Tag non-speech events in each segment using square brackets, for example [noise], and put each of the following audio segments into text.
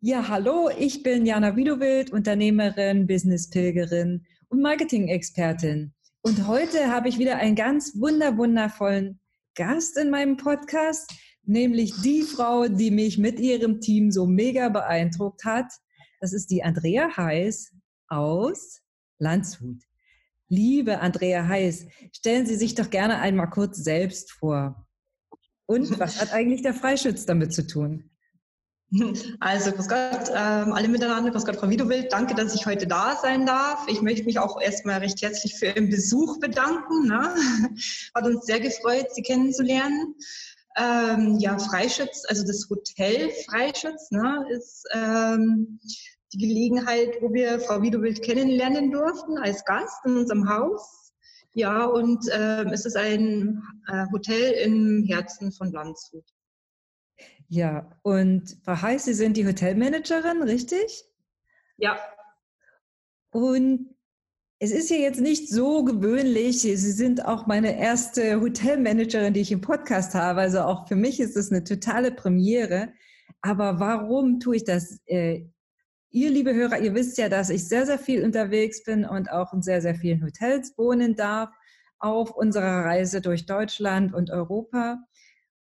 Ja, hallo, ich bin Jana Widowild, Unternehmerin, Business-Pilgerin und Marketing-Expertin. Und heute habe ich wieder einen ganz wunder wundervollen Gast in meinem Podcast, nämlich die Frau, die mich mit ihrem Team so mega beeindruckt hat. Das ist die Andrea Heiß aus Landshut. Liebe Andrea Heiß, stellen Sie sich doch gerne einmal kurz selbst vor. Und was hat [laughs] eigentlich der Freischütz damit zu tun? Also, grüß Gott, ähm, alle miteinander, grüß Gott, Frau Widowild, danke, dass ich heute da sein darf. Ich möchte mich auch erstmal recht herzlich für Ihren Besuch bedanken. Ne? [laughs] Hat uns sehr gefreut, Sie kennenzulernen. Ähm, ja, Freischütz, also das Hotel Freischütz ne, ist ähm, die Gelegenheit, wo wir Frau Widowild kennenlernen durften als Gast in unserem Haus. Ja, und äh, es ist ein äh, Hotel im Herzen von Landshut. Ja, und Frau Heiß, Sie sind die Hotelmanagerin, richtig? Ja. Und es ist ja jetzt nicht so gewöhnlich. Sie sind auch meine erste Hotelmanagerin, die ich im Podcast habe. Also auch für mich ist es eine totale Premiere. Aber warum tue ich das? Äh, ihr, liebe Hörer, ihr wisst ja, dass ich sehr, sehr viel unterwegs bin und auch in sehr, sehr vielen Hotels wohnen darf auf unserer Reise durch Deutschland und Europa.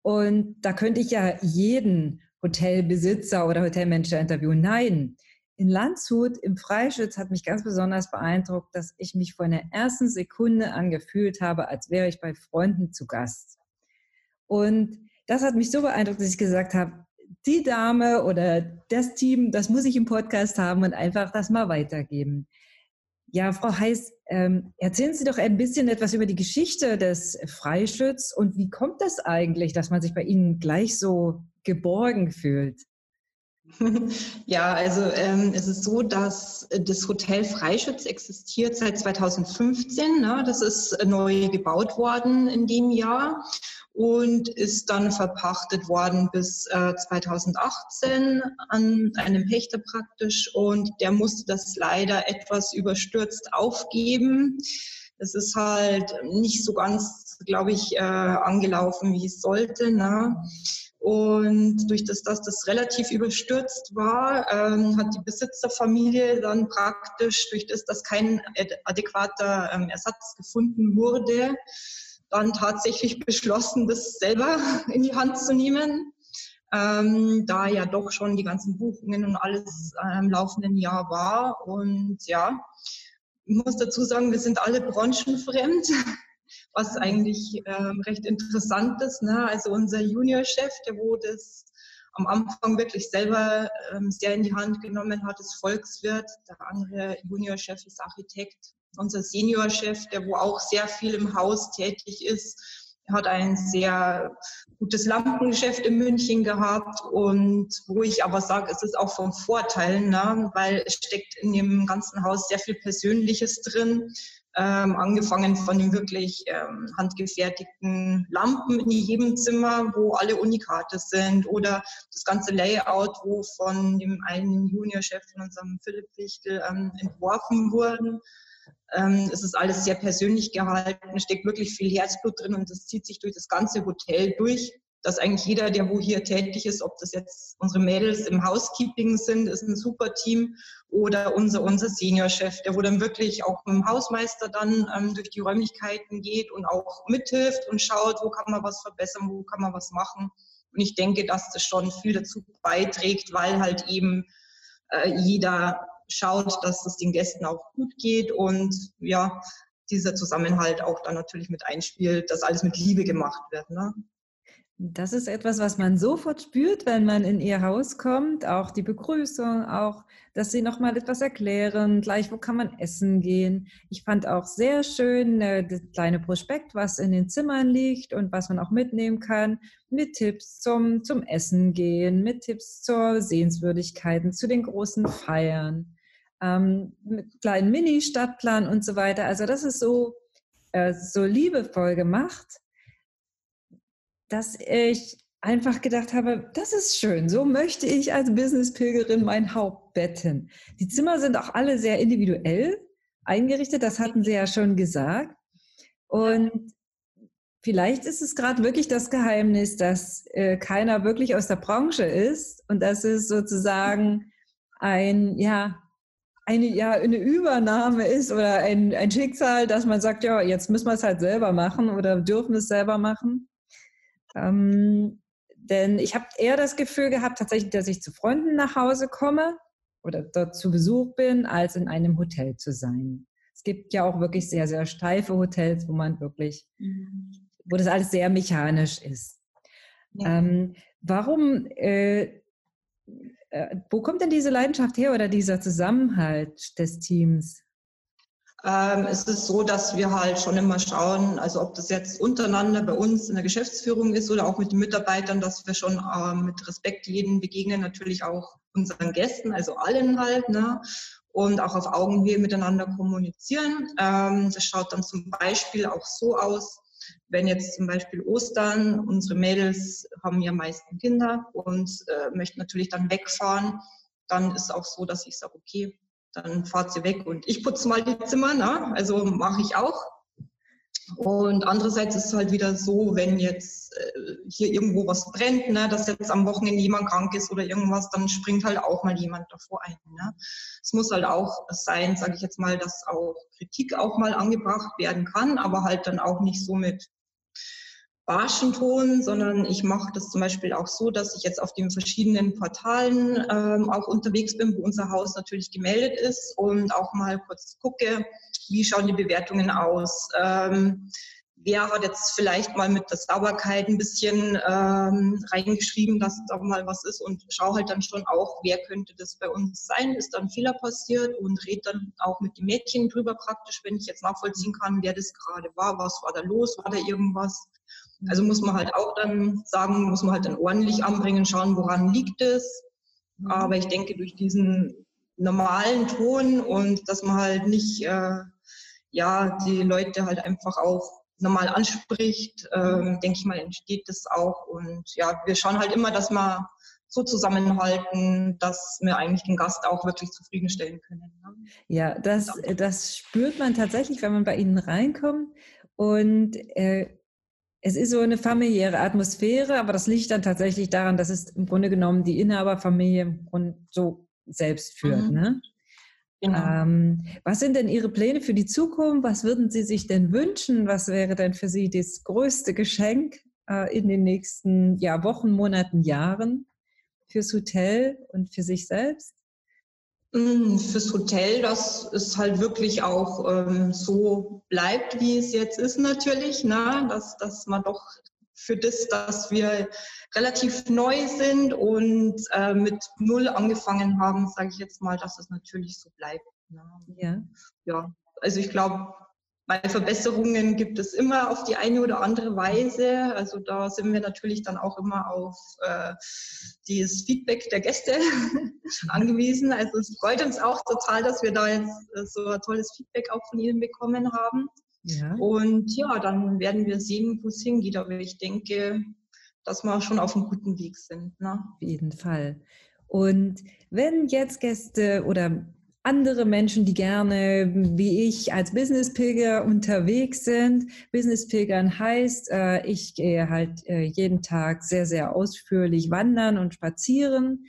Und da könnte ich ja jeden Hotelbesitzer oder Hotelmanager interviewen. Nein, in Landshut im Freischütz hat mich ganz besonders beeindruckt, dass ich mich von der ersten Sekunde an gefühlt habe, als wäre ich bei Freunden zu Gast. Und das hat mich so beeindruckt, dass ich gesagt habe, die Dame oder das Team, das muss ich im Podcast haben und einfach das mal weitergeben. Ja, Frau Heiß, ähm, erzählen Sie doch ein bisschen etwas über die Geschichte des Freischütz und wie kommt das eigentlich, dass man sich bei Ihnen gleich so geborgen fühlt? [laughs] Ja, also ähm, es ist so, dass das Hotel Freischütz existiert seit 2015. Ne? Das ist neu gebaut worden in dem Jahr und ist dann verpachtet worden bis äh, 2018 an einem Pächter praktisch und der musste das leider etwas überstürzt aufgeben. Es ist halt nicht so ganz, glaube ich, äh, angelaufen, wie es sollte. Ne? Und durch das, dass das relativ überstürzt war, ähm, hat die Besitzerfamilie dann praktisch, durch das, dass kein adäquater ähm, Ersatz gefunden wurde, dann tatsächlich beschlossen, das selber [laughs] in die Hand zu nehmen. Ähm, da ja doch schon die ganzen Buchungen und alles äh, im laufenden Jahr war. Und ja, ich muss dazu sagen, wir sind alle branchenfremd, [laughs] was eigentlich ähm, recht interessant ist. Ne? Also unser Juniorchef, der wo das am Anfang wirklich selber ähm, sehr in die Hand genommen hat, ist Volkswirt. Der andere Juniorchef ist Architekt unser Seniorchef, der wo auch sehr viel im Haus tätig ist, hat ein sehr gutes Lampengeschäft in München gehabt und wo ich aber sage, es ist auch vom Vorteil, ne? weil es steckt in dem ganzen Haus sehr viel Persönliches drin. Ähm, angefangen von den wirklich ähm, handgefertigten Lampen in jedem Zimmer, wo alle Unikate sind oder das ganze Layout, wo von dem einen Juniorchef von unserem Philipp Wichtel ähm, entworfen wurden. Ähm, es ist alles sehr persönlich gehalten, steckt wirklich viel Herzblut drin und das zieht sich durch das ganze Hotel durch. Dass eigentlich jeder, der wo hier tätig ist, ob das jetzt unsere Mädels im Housekeeping sind, ist ein super Team oder unser, unser Seniorchef, der wo dann wirklich auch mit dem Hausmeister dann ähm, durch die Räumlichkeiten geht und auch mithilft und schaut, wo kann man was verbessern, wo kann man was machen. Und ich denke, dass das schon viel dazu beiträgt, weil halt eben äh, jeder schaut, dass es den Gästen auch gut geht und ja, dieser Zusammenhalt auch dann natürlich mit einspielt, dass alles mit Liebe gemacht wird. Ne? Das ist etwas, was man sofort spürt, wenn man in ihr Haus kommt. Auch die Begrüßung, auch, dass sie nochmal etwas erklären, gleich, wo kann man essen gehen. Ich fand auch sehr schön äh, das kleine Prospekt, was in den Zimmern liegt und was man auch mitnehmen kann, mit Tipps zum, zum Essen gehen, mit Tipps zur Sehenswürdigkeiten, zu den großen Feiern ähm, mit kleinen Mini-Stadtplan und so weiter. Also das ist so, äh, so liebevoll gemacht, dass ich einfach gedacht habe, das ist schön. So möchte ich als Business-Pilgerin mein Haupt betten. Die Zimmer sind auch alle sehr individuell eingerichtet, das hatten Sie ja schon gesagt. Und vielleicht ist es gerade wirklich das Geheimnis, dass äh, keiner wirklich aus der Branche ist und dass es sozusagen ein, ja, eine, ja, eine Übernahme ist oder ein, ein Schicksal, dass man sagt, ja, jetzt müssen wir es halt selber machen oder dürfen es selber machen. Ähm, denn ich habe eher das Gefühl gehabt, tatsächlich, dass ich zu Freunden nach Hause komme oder dort zu Besuch bin, als in einem Hotel zu sein. Es gibt ja auch wirklich sehr, sehr steife Hotels, wo man wirklich, wo das alles sehr mechanisch ist. Ja. Ähm, warum äh, äh, wo kommt denn diese Leidenschaft her oder dieser Zusammenhalt des Teams? Ähm, es ist so, dass wir halt schon immer schauen, also ob das jetzt untereinander bei uns in der Geschäftsführung ist oder auch mit den Mitarbeitern, dass wir schon äh, mit Respekt jeden begegnen, natürlich auch unseren Gästen, also allen halt, ne? und auch auf Augenhöhe miteinander kommunizieren. Ähm, das schaut dann zum Beispiel auch so aus, wenn jetzt zum Beispiel Ostern, unsere Mädels haben ja meisten Kinder und äh, möchten natürlich dann wegfahren, dann ist es auch so, dass ich sage, okay, dann fahrt sie weg und ich putze mal die Zimmer, ne? also mache ich auch. Und andererseits ist es halt wieder so, wenn jetzt äh, hier irgendwo was brennt, ne, dass jetzt am Wochenende jemand krank ist oder irgendwas, dann springt halt auch mal jemand davor ein. Ne. Es muss halt auch sein, sage ich jetzt mal, dass auch Kritik auch mal angebracht werden kann, aber halt dann auch nicht so mit barschen Ton, sondern ich mache das zum Beispiel auch so, dass ich jetzt auf den verschiedenen Portalen ähm, auch unterwegs bin, wo unser Haus natürlich gemeldet ist und auch mal kurz gucke, wie schauen die Bewertungen aus. Ähm, wer hat jetzt vielleicht mal mit der Sauberkeit ein bisschen ähm, reingeschrieben, dass da mal was ist und schaue halt dann schon auch, wer könnte das bei uns sein, ist dann Fehler passiert und rede dann auch mit den Mädchen drüber praktisch, wenn ich jetzt nachvollziehen kann, wer das gerade war, was war da los, war da irgendwas. Also muss man halt auch dann sagen, muss man halt dann ordentlich anbringen, schauen, woran liegt es. Mhm. Aber ich denke, durch diesen normalen Ton und dass man halt nicht, äh, ja, die Leute halt einfach auch normal anspricht, ähm, denke ich mal, entsteht das auch. Und ja, wir schauen halt immer, dass wir so zusammenhalten, dass wir eigentlich den Gast auch wirklich zufriedenstellen können. Ne? Ja, das, das spürt man tatsächlich, wenn man bei Ihnen reinkommt. Und äh, es ist so eine familiäre Atmosphäre, aber das liegt dann tatsächlich daran, dass es im Grunde genommen die Inhaberfamilie und so selbst führt. Mhm. Ne? Genau. Ähm, was sind denn Ihre Pläne für die Zukunft? Was würden Sie sich denn wünschen? Was wäre denn für Sie das größte Geschenk äh, in den nächsten ja, Wochen, Monaten, Jahren fürs Hotel und für sich selbst? Mm, fürs Hotel, dass es halt wirklich auch ähm, so bleibt, wie es jetzt ist natürlich, ne? dass, dass man doch für das, dass wir relativ neu sind und äh, mit Null angefangen haben, sage ich jetzt mal, dass es natürlich so bleibt. Ne? Ja. ja, also ich glaube, meine Verbesserungen gibt es immer auf die eine oder andere Weise. Also da sind wir natürlich dann auch immer auf äh, das Feedback der Gäste [laughs] angewiesen. Also es freut uns auch total, dass wir da jetzt äh, so ein tolles Feedback auch von Ihnen bekommen haben. Ja. Und ja, dann werden wir sehen, wo es hingeht. Aber ich denke, dass wir schon auf einem guten Weg sind. Ne? Auf jeden Fall. Und wenn jetzt Gäste oder andere Menschen, die gerne wie ich als Business-Pilger unterwegs sind. Business-Pilgern heißt, äh, ich gehe halt äh, jeden Tag sehr, sehr ausführlich wandern und spazieren,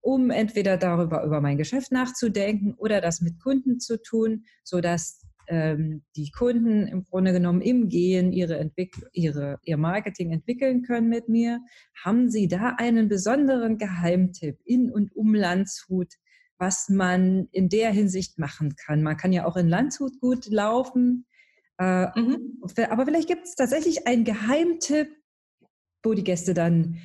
um entweder darüber über mein Geschäft nachzudenken oder das mit Kunden zu tun, sodass ähm, die Kunden im Grunde genommen im Gehen ihre, ihre, ihr Marketing entwickeln können mit mir. Haben Sie da einen besonderen Geheimtipp in und um Landshut, was man in der Hinsicht machen kann. Man kann ja auch in Landshut gut laufen. Äh, mhm. Aber vielleicht gibt es tatsächlich einen Geheimtipp, wo die Gäste dann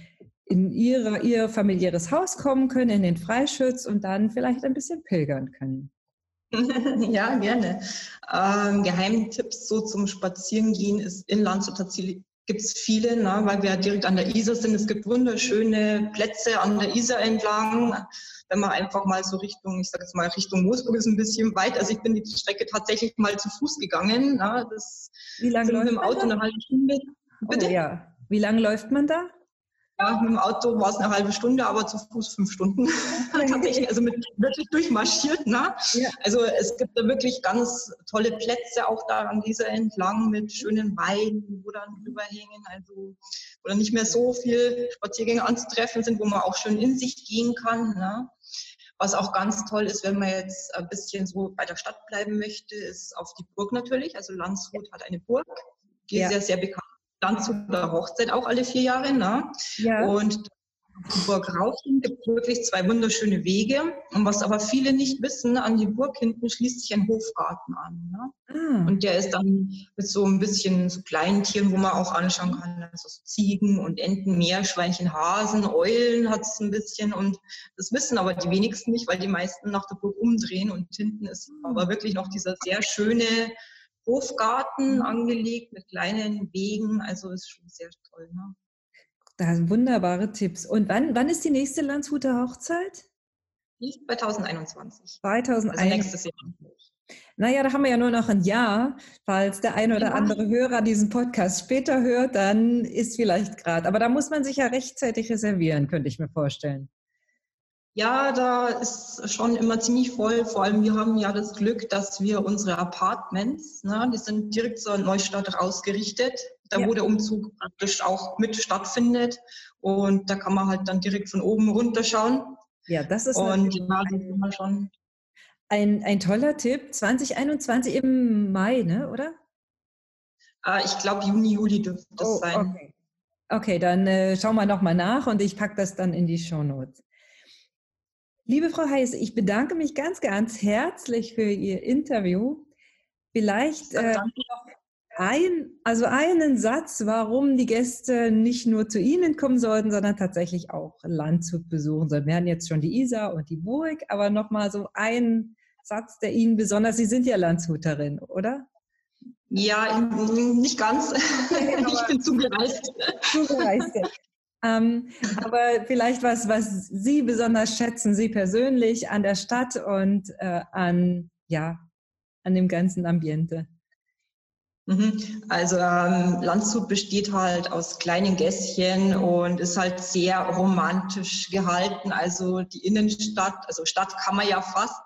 in ihre, ihr familiäres Haus kommen können, in den Freischütz und dann vielleicht ein bisschen pilgern können. [laughs] ja, gerne. Ähm, Geheimtipps so zum Spazierengehen ist in Landshut tatsächlich gibt es viele, ne, weil wir direkt an der Isar sind. Es gibt wunderschöne Plätze an der Isar entlang wenn man einfach mal so Richtung, ich sage jetzt mal Richtung Moosburg ist ein bisschen weit. Also ich bin die Strecke tatsächlich mal zu Fuß gegangen. Na, das Wie lange läuft mit dem Auto eine halbe Stunde. Bitte? Oh, ja. Wie lange läuft man da? Ja, mit dem Auto war es eine halbe Stunde, aber zu Fuß fünf Stunden. [laughs] [laughs] Tatsächlich, also mit wirklich durchmarschiert. Ne? Ja. Also es gibt da wirklich ganz tolle Plätze auch da an dieser entlang mit schönen Weiden, wo dann drüberhängen, also wo dann nicht mehr so viel Spaziergänge anzutreffen sind, wo man auch schön in sich gehen kann. Ne? Was auch ganz toll ist, wenn man jetzt ein bisschen so bei der Stadt bleiben möchte, ist auf die Burg natürlich. Also Landshut hat eine Burg, die ja. sehr, sehr bekannt Landshuter Hochzeit auch alle vier Jahre. Ne? Ja. Und die Burg Rauchen gibt wirklich zwei wunderschöne Wege. Und was aber viele nicht wissen, an die Burg hinten schließt sich ein Hofgarten an. Ne? Ah. Und der ist dann mit so ein bisschen so kleinen Tieren, wo man auch anschauen kann, also so Ziegen und Enten, Meerschweinchen, Hasen, Eulen hat es ein bisschen. Und das wissen aber die wenigsten nicht, weil die meisten nach der Burg umdrehen. Und hinten ist aber wirklich noch dieser sehr schöne Hofgarten mhm. angelegt mit kleinen Wegen. Also ist schon sehr toll. Ne? Da sind wunderbare Tipps. Und wann, wann ist die nächste Landshuter Hochzeit? Die 2021. 2021. Also nächstes Jahr. Naja, da haben wir ja nur noch ein Jahr. Falls der ein oder andere Hörer diesen Podcast später hört, dann ist vielleicht gerade. Aber da muss man sich ja rechtzeitig reservieren, könnte ich mir vorstellen. Ja, da ist schon immer ziemlich voll. Vor allem wir haben ja das Glück, dass wir unsere Apartments, ne, die sind direkt zur Neustadt rausgerichtet, da ja. wo der Umzug praktisch auch mit stattfindet. Und da kann man halt dann direkt von oben runterschauen. Ja, das ist und ja, das schon. Ein, ein toller Tipp. 2021 im Mai, ne, oder? Äh, ich glaube, Juni, Juli dürfte das oh, sein. Okay, okay dann äh, schauen wir nochmal nach und ich packe das dann in die Show Notes. Liebe Frau Heiß, ich bedanke mich ganz, ganz herzlich für Ihr Interview. Vielleicht äh, ein, also einen Satz, warum die Gäste nicht nur zu Ihnen kommen sollten, sondern tatsächlich auch Landshut besuchen sollten. Wir hatten jetzt schon die Isar und die Burg, aber nochmal so ein Satz, der Ihnen besonders, Sie sind ja Landshuterin, oder? Ja, nicht ganz. [laughs] ich bin zugereist. Zugereist. Ähm, aber vielleicht was, was Sie besonders schätzen, Sie persönlich an der Stadt und äh, an, ja, an dem ganzen Ambiente. Mhm. Also ähm, Landshut besteht halt aus kleinen Gässchen und ist halt sehr romantisch gehalten. Also die Innenstadt, also Stadt kann man ja fast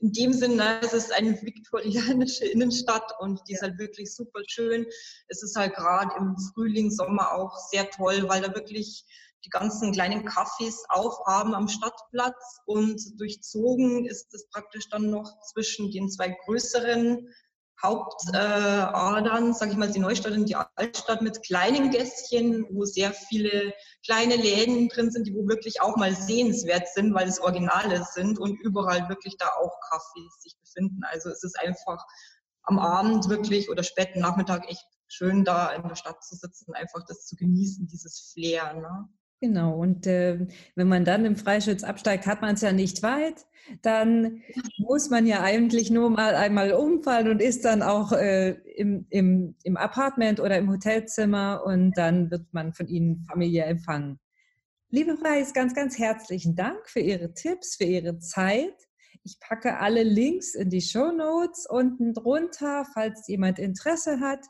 in dem Sinne, es ist eine viktorianische [laughs] Innenstadt und die ist halt wirklich super schön. Es ist halt gerade im Frühling, Sommer auch sehr toll, weil da wirklich die ganzen kleinen Cafés aufhaben am Stadtplatz und durchzogen ist es praktisch dann noch zwischen den zwei größeren Hauptadern, äh, sage ich mal, die Neustadt und die Altstadt mit kleinen Gässchen, wo sehr viele kleine Läden drin sind, die wo wirklich auch mal sehenswert sind, weil es Originale sind und überall wirklich da auch Cafés sich befinden. Also es ist einfach am Abend wirklich oder späten Nachmittag echt schön da in der Stadt zu sitzen, einfach das zu genießen, dieses Flair. Ne? Genau, und äh, wenn man dann im Freischütz absteigt, hat man es ja nicht weit. Dann muss man ja eigentlich nur mal einmal umfallen und ist dann auch äh, im, im, im Apartment oder im Hotelzimmer und dann wird man von Ihnen familiär empfangen. Liebe Freis, ganz, ganz herzlichen Dank für Ihre Tipps, für Ihre Zeit. Ich packe alle Links in die Show Notes unten drunter, falls jemand Interesse hat.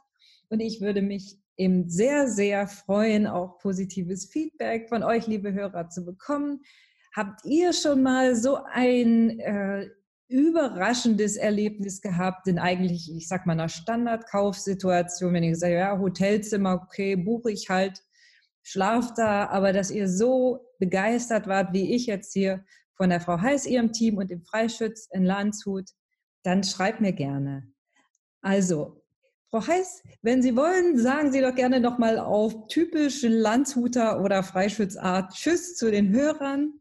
Und ich würde mich eben sehr, sehr freuen, auch positives Feedback von euch, liebe Hörer, zu bekommen. Habt ihr schon mal so ein äh, überraschendes Erlebnis gehabt in eigentlich, ich sag mal, einer Standardkaufsituation, wenn ihr sagt, ja, Hotelzimmer, okay, buche ich halt, schlaf da, aber dass ihr so begeistert wart, wie ich jetzt hier von der Frau Heiß, ihrem Team und dem Freischütz in Landshut, dann schreibt mir gerne. Also, Frau Heiß, wenn Sie wollen, sagen Sie doch gerne nochmal auf typisch Landshuter oder Freischützart Tschüss zu den Hörern,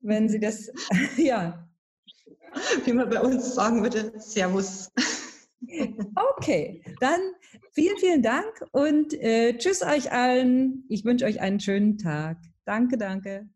wenn Sie das, [laughs] ja. Wie man bei uns sagen würde, Servus. Okay, dann vielen, vielen Dank und äh, tschüss euch allen. Ich wünsche euch einen schönen Tag. Danke, danke.